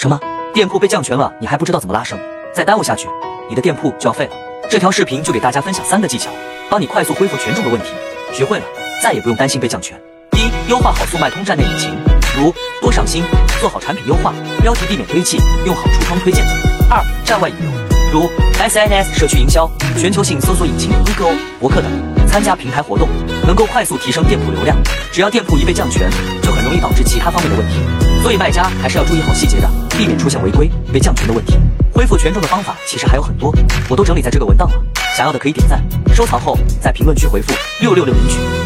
什么？店铺被降权了，你还不知道怎么拉升？再耽误下去，你的店铺就要废了。这条视频就给大家分享三个技巧，帮你快速恢复权重的问题。学会了，再也不用担心被降权。一、优化好速卖通站内引擎，如多上新，做好产品优化，标题避免堆砌，用好橱窗推荐。二、站外引流，如 SNS 社区营销、全球性搜索引擎 Google、博客等，参加平台活动，能够快速提升店铺流量。只要店铺一被降权，就很容易导致其他方面的问题，所以卖家还是要注意好细节的，避免出现违规、被降权的问题。恢复权重的方法其实还有很多，我都整理在这个文档了，想要的可以点赞、收藏后在评论区回复六六六领取。